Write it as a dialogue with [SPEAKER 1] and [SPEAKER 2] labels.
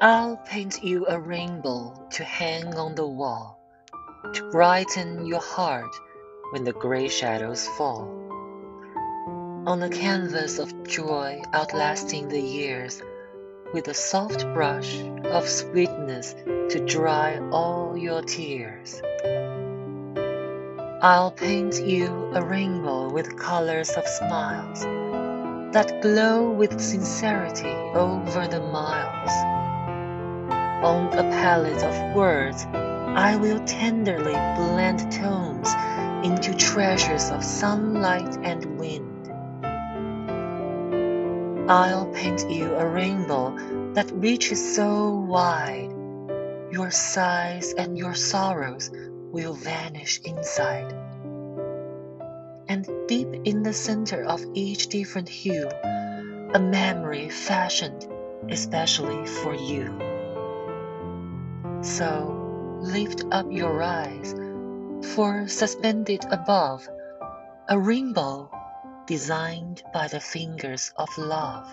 [SPEAKER 1] I'll paint you a rainbow to hang on the wall, to brighten your heart when the gray shadows fall. On a canvas of joy outlasting the years, with a soft brush of sweetness to dry all your tears. I'll paint you a rainbow with colors of smiles that glow with sincerity over the miles. On a palette of words, I will tenderly blend tones into treasures of sunlight and wind. I'll paint you a rainbow that reaches so wide, your sighs and your sorrows will vanish inside. And deep in the center of each different hue, a memory fashioned especially for you. So lift up your eyes, for suspended above, a rainbow designed by the fingers of love.